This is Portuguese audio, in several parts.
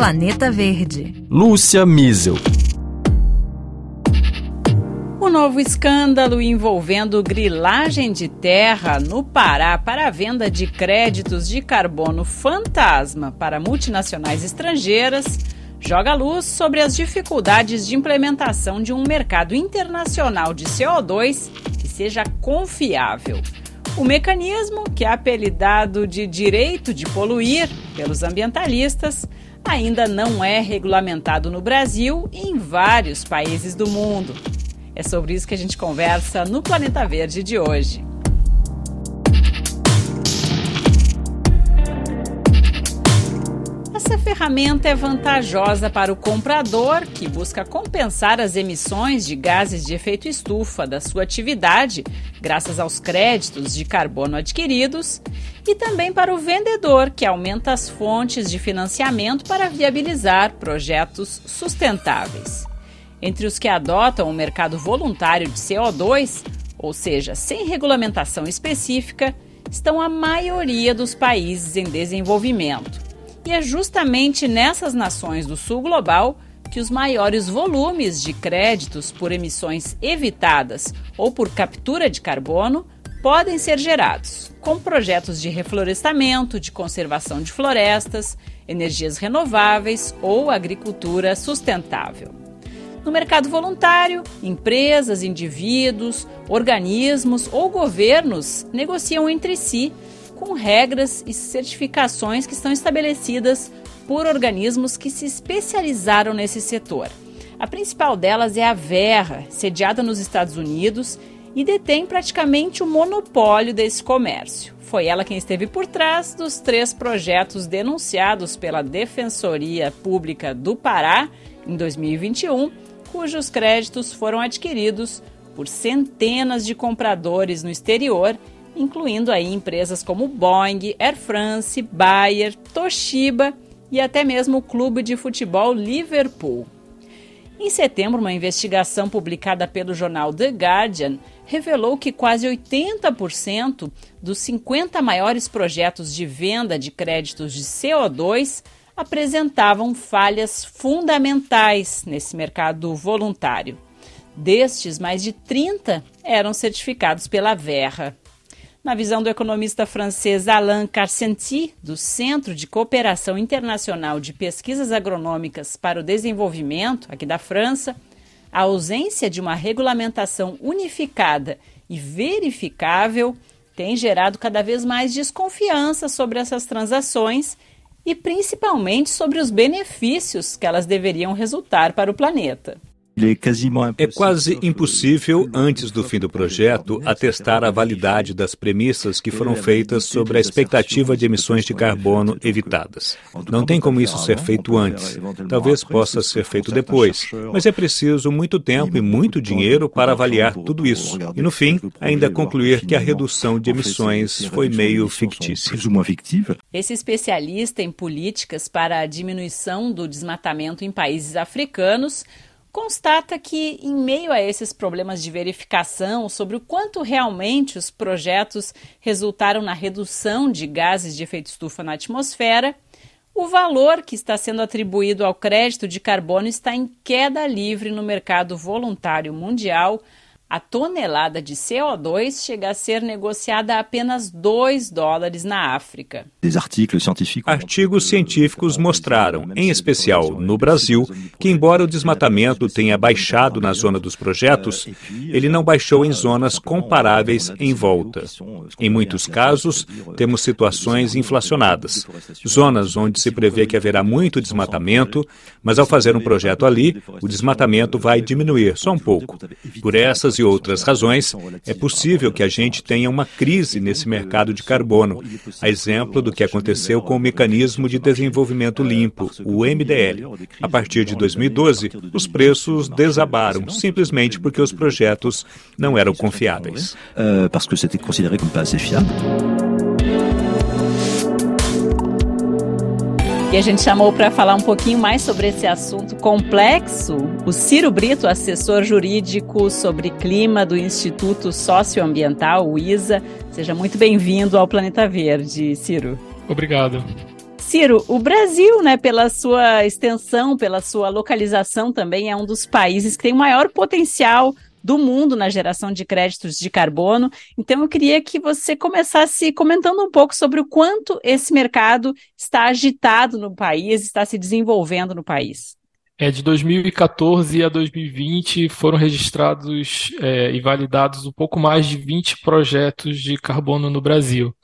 Planeta Verde. Lúcia Miesel. O novo escândalo envolvendo grilagem de terra no Pará para a venda de créditos de carbono fantasma para multinacionais estrangeiras joga luz sobre as dificuldades de implementação de um mercado internacional de CO2 que seja confiável. O mecanismo, que é apelidado de direito de poluir pelos ambientalistas, ainda não é regulamentado no Brasil e em vários países do mundo. É sobre isso que a gente conversa no Planeta Verde de hoje. Essa ferramenta é vantajosa para o comprador que busca compensar as emissões de gases de efeito estufa da sua atividade, graças aos créditos de carbono adquiridos, e também para o vendedor que aumenta as fontes de financiamento para viabilizar projetos sustentáveis. Entre os que adotam o mercado voluntário de CO2, ou seja, sem regulamentação específica, estão a maioria dos países em desenvolvimento e é justamente nessas nações do sul global que os maiores volumes de créditos por emissões evitadas ou por captura de carbono podem ser gerados, com projetos de reflorestamento, de conservação de florestas, energias renováveis ou agricultura sustentável. No mercado voluntário, empresas, indivíduos, organismos ou governos negociam entre si com regras e certificações que estão estabelecidas por organismos que se especializaram nesse setor. A principal delas é a Verra, sediada nos Estados Unidos e detém praticamente o monopólio desse comércio. Foi ela quem esteve por trás dos três projetos denunciados pela Defensoria Pública do Pará em 2021, cujos créditos foram adquiridos por centenas de compradores no exterior incluindo aí empresas como Boeing, Air France, Bayer, Toshiba e até mesmo o clube de futebol Liverpool. Em setembro, uma investigação publicada pelo jornal The Guardian revelou que quase 80% dos 50 maiores projetos de venda de créditos de CO2 apresentavam falhas fundamentais nesse mercado voluntário. Destes, mais de 30 eram certificados pela Verra. Na visão do economista francês Alain Carcenti, do Centro de Cooperação Internacional de Pesquisas Agronômicas para o Desenvolvimento, aqui da França, a ausência de uma regulamentação unificada e verificável tem gerado cada vez mais desconfiança sobre essas transações e principalmente sobre os benefícios que elas deveriam resultar para o planeta. É quase impossível, antes do fim do projeto, atestar a validade das premissas que foram feitas sobre a expectativa de emissões de carbono evitadas. Não tem como isso ser feito antes. Talvez possa ser feito depois, mas é preciso muito tempo e muito dinheiro para avaliar tudo isso. E, no fim, ainda concluir que a redução de emissões foi meio fictícia. Esse especialista em políticas para a diminuição do desmatamento em países africanos constata que, em meio a esses problemas de verificação sobre o quanto realmente os projetos resultaram na redução de gases de efeito estufa na atmosfera, o valor que está sendo atribuído ao crédito de carbono está em queda livre no mercado voluntário mundial a tonelada de CO2 chega a ser negociada a apenas 2 dólares na África. Artigos científicos mostraram, em especial no Brasil, que embora o desmatamento tenha baixado na zona dos projetos, ele não baixou em zonas comparáveis em volta. Em muitos casos, temos situações inflacionadas, zonas onde se prevê que haverá muito desmatamento, mas ao fazer um projeto ali, o desmatamento vai diminuir só um pouco. Por essas e outras razões, é possível que a gente tenha uma crise nesse mercado de carbono, a exemplo do que aconteceu com o Mecanismo de Desenvolvimento Limpo, o MDL. A partir de 2012, os preços desabaram, simplesmente porque os projetos não eram confiáveis. Uh, E a gente chamou para falar um pouquinho mais sobre esse assunto complexo o Ciro Brito, assessor jurídico sobre clima do Instituto Socioambiental, o ISA. Seja muito bem-vindo ao Planeta Verde, Ciro. Obrigado. Ciro, o Brasil, né, pela sua extensão, pela sua localização também, é um dos países que tem o maior potencial do mundo na geração de créditos de carbono. Então, eu queria que você começasse comentando um pouco sobre o quanto esse mercado está agitado no país, está se desenvolvendo no país. É, de 2014 a 2020 foram registrados é, e validados um pouco mais de 20 projetos de carbono no Brasil.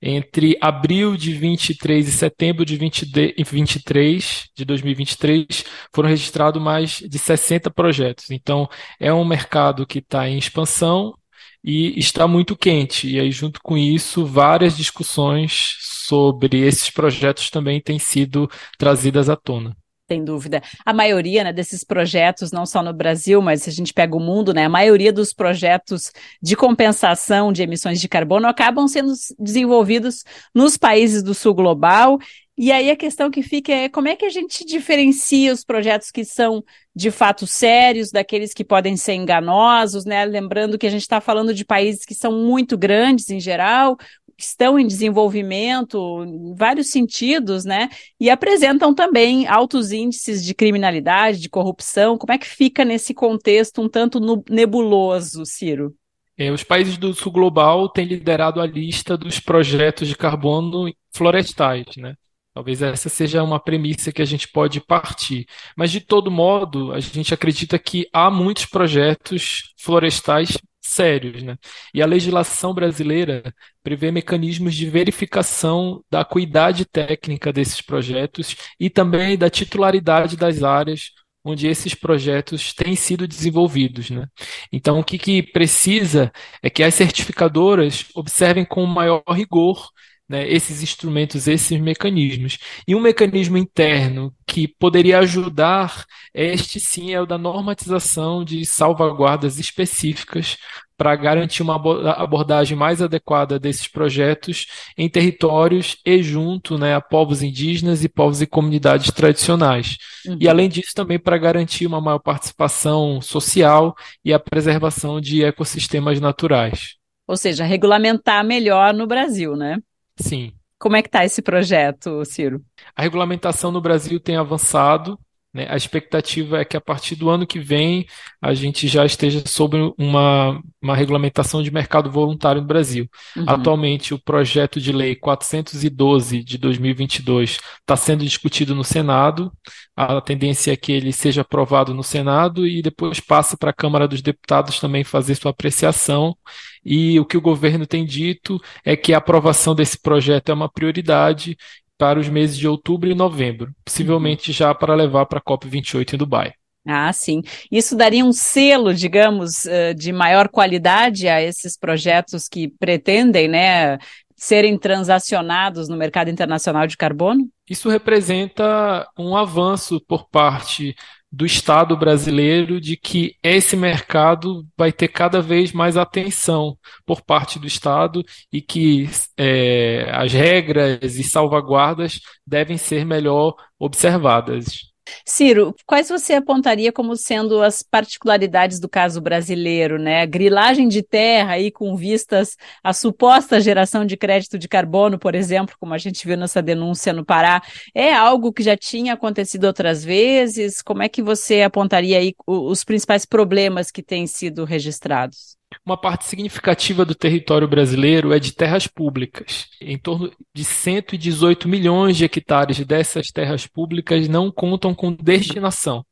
Entre abril de 23 e setembro de 23 de 2023 foram registrados mais de 60 projetos. Então, é um mercado que está em expansão e está muito quente. E aí, junto com isso, várias discussões sobre esses projetos também têm sido trazidas à tona. Sem dúvida. A maioria né, desses projetos, não só no Brasil, mas se a gente pega o mundo, né, a maioria dos projetos de compensação de emissões de carbono acabam sendo desenvolvidos nos países do sul global. E aí a questão que fica é como é que a gente diferencia os projetos que são de fato sérios daqueles que podem ser enganosos, né? Lembrando que a gente está falando de países que são muito grandes em geral, estão em desenvolvimento em vários sentidos, né? E apresentam também altos índices de criminalidade, de corrupção. Como é que fica nesse contexto um tanto nebuloso, Ciro? É, os países do sul global têm liderado a lista dos projetos de carbono florestais, né? Talvez essa seja uma premissa que a gente pode partir. Mas, de todo modo, a gente acredita que há muitos projetos florestais sérios. Né? E a legislação brasileira prevê mecanismos de verificação da acuidade técnica desses projetos e também da titularidade das áreas onde esses projetos têm sido desenvolvidos. Né? Então, o que, que precisa é que as certificadoras observem com maior rigor né, esses instrumentos, esses mecanismos. E um mecanismo interno que poderia ajudar, este sim é o da normatização de salvaguardas específicas para garantir uma abordagem mais adequada desses projetos em territórios e junto né, a povos indígenas e povos e comunidades tradicionais. Uhum. E, além disso, também para garantir uma maior participação social e a preservação de ecossistemas naturais. Ou seja, regulamentar melhor no Brasil, né? Sim. Como é que está esse projeto, Ciro? A regulamentação no Brasil tem avançado. Né? A expectativa é que a partir do ano que vem a gente já esteja sobre uma, uma regulamentação de mercado voluntário no Brasil. Uhum. Atualmente, o projeto de lei 412 de 2022 está sendo discutido no Senado. A tendência é que ele seja aprovado no Senado e depois passe para a Câmara dos Deputados também fazer sua apreciação e o que o governo tem dito é que a aprovação desse projeto é uma prioridade para os meses de outubro e novembro, possivelmente já para levar para a COP28 em Dubai. Ah, sim. Isso daria um selo, digamos, eh, de maior qualidade a esses projetos que pretendem, né, serem transacionados no mercado internacional de carbono? Isso representa um avanço por parte do Estado brasileiro de que esse mercado vai ter cada vez mais atenção por parte do Estado e que é, as regras e salvaguardas devem ser melhor observadas. Ciro, quais você apontaria como sendo as particularidades do caso brasileiro, né? Grilagem de terra aí com vistas à suposta geração de crédito de carbono, por exemplo, como a gente viu nessa denúncia no Pará, é algo que já tinha acontecido outras vezes? Como é que você apontaria aí os principais problemas que têm sido registrados? Uma parte significativa do território brasileiro é de terras públicas. Em torno de 118 milhões de hectares dessas terras públicas não contam com destinação.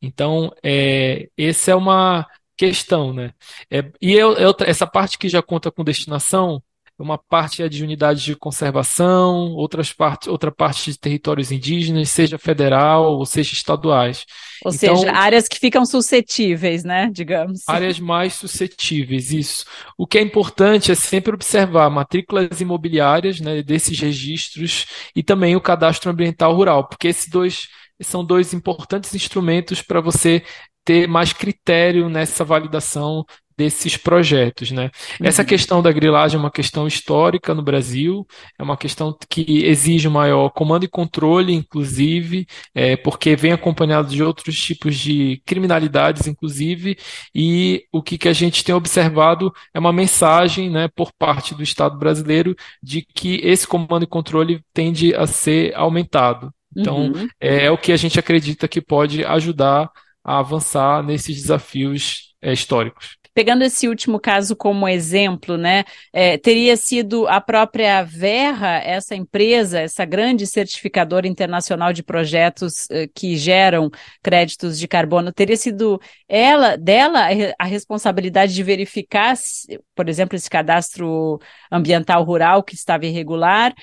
Então, é, essa é uma questão, né? É, e eu, eu, essa parte que já conta com destinação uma parte é de unidades de conservação, outras parte, outra parte de territórios indígenas, seja federal ou seja estaduais. Ou então, seja, áreas que ficam suscetíveis, né, digamos. Áreas mais suscetíveis, isso. O que é importante é sempre observar matrículas imobiliárias né, desses registros e também o cadastro ambiental rural, porque esses dois são dois importantes instrumentos para você ter mais critério nessa validação desses projetos, né? Uhum. Essa questão da grilagem é uma questão histórica no Brasil, é uma questão que exige maior comando e controle, inclusive, é, porque vem acompanhado de outros tipos de criminalidades, inclusive, e o que, que a gente tem observado é uma mensagem, né, por parte do Estado brasileiro de que esse comando e controle tende a ser aumentado. Então, uhum. é, é o que a gente acredita que pode ajudar a avançar nesses desafios é, históricos. Pegando esse último caso como exemplo, né, é, teria sido a própria Verra, essa empresa, essa grande certificadora internacional de projetos é, que geram créditos de carbono, teria sido ela, dela, a responsabilidade de verificar, por exemplo, esse cadastro ambiental rural que estava irregular.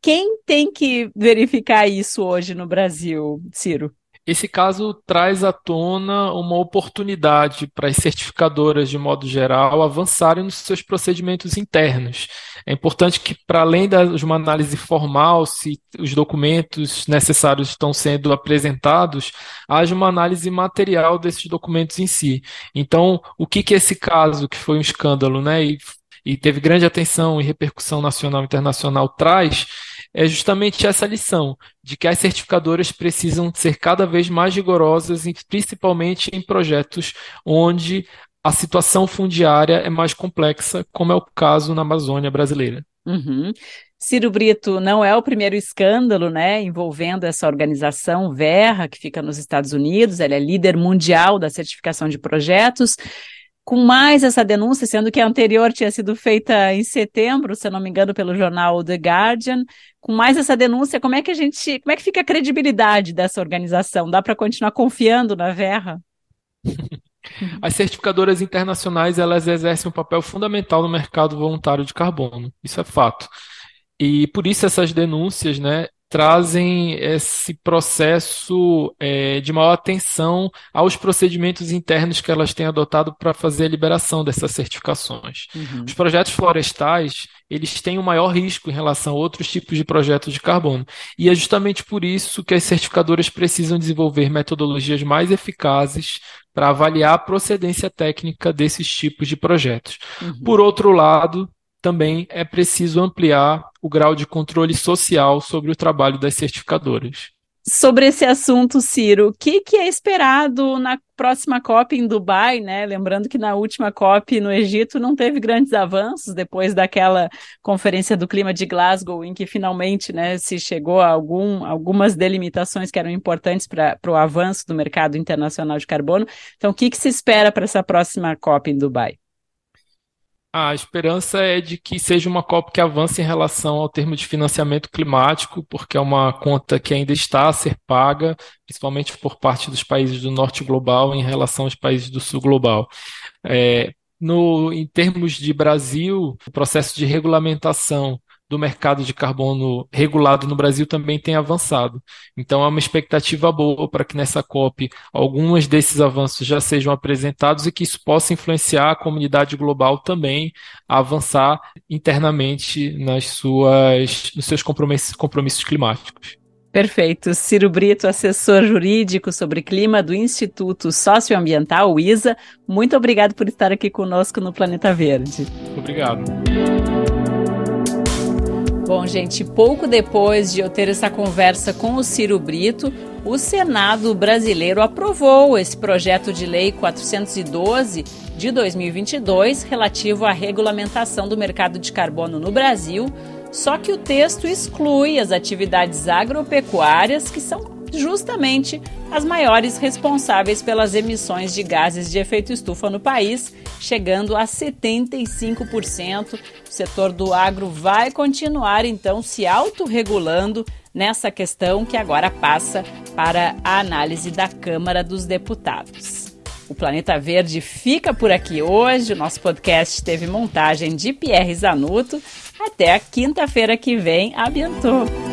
Quem tem que verificar isso hoje no Brasil, Ciro? Esse caso traz à tona uma oportunidade para as certificadoras, de modo geral, avançarem nos seus procedimentos internos. É importante que, para além de uma análise formal, se os documentos necessários estão sendo apresentados, haja uma análise material desses documentos em si. Então, o que, que esse caso, que foi um escândalo, né, e, e teve grande atenção e repercussão nacional e internacional, traz é justamente essa lição de que as certificadoras precisam ser cada vez mais rigorosas, principalmente em projetos onde a situação fundiária é mais complexa, como é o caso na Amazônia brasileira. Uhum. Ciro Brito não é o primeiro escândalo, né, envolvendo essa organização Verra, que fica nos Estados Unidos. Ela é líder mundial da certificação de projetos com mais essa denúncia, sendo que a anterior tinha sido feita em setembro, se não me engano, pelo jornal The Guardian, com mais essa denúncia, como é que a gente, como é que fica a credibilidade dessa organização? Dá para continuar confiando na Verra? As certificadoras internacionais, elas exercem um papel fundamental no mercado voluntário de carbono, isso é fato. E por isso essas denúncias, né, trazem esse processo é, de maior atenção aos procedimentos internos que elas têm adotado para fazer a liberação dessas certificações. Uhum. Os projetos florestais, eles têm um maior risco em relação a outros tipos de projetos de carbono. E é justamente por isso que as certificadoras precisam desenvolver metodologias mais eficazes para avaliar a procedência técnica desses tipos de projetos. Uhum. Por outro lado, também é preciso ampliar o grau de controle social sobre o trabalho das certificadoras. Sobre esse assunto, Ciro, o que, que, é esperado na próxima COP em Dubai, né? Lembrando que na última COP no Egito não teve grandes avanços depois daquela conferência do clima de Glasgow, em que finalmente né, se chegou a algum, algumas delimitações que eram importantes para o avanço do mercado internacional de carbono. Então, o que, que se espera para essa próxima COP em Dubai? A esperança é de que seja uma COP que avance em relação ao termo de financiamento climático, porque é uma conta que ainda está a ser paga, principalmente por parte dos países do norte global em relação aos países do sul global. É, no, em termos de Brasil, o processo de regulamentação do mercado de carbono regulado no Brasil também tem avançado. Então, é uma expectativa boa para que nessa COP alguns desses avanços já sejam apresentados e que isso possa influenciar a comunidade global também a avançar internamente nas suas, nos seus compromissos, compromissos climáticos. Perfeito. Ciro Brito, assessor jurídico sobre clima do Instituto Socioambiental, ISA, muito obrigado por estar aqui conosco no Planeta Verde. Obrigado. Bom, gente, pouco depois de eu ter essa conversa com o Ciro Brito, o Senado brasileiro aprovou esse projeto de lei 412 de 2022 relativo à regulamentação do mercado de carbono no Brasil. Só que o texto exclui as atividades agropecuárias, que são justamente as maiores responsáveis pelas emissões de gases de efeito estufa no país, chegando a 75%. O setor do agro vai continuar então se autorregulando nessa questão que agora passa para a análise da Câmara dos Deputados. O Planeta Verde fica por aqui hoje. O nosso podcast teve montagem de Pierre Zanuto. Até a quinta-feira que vem. Abiantou!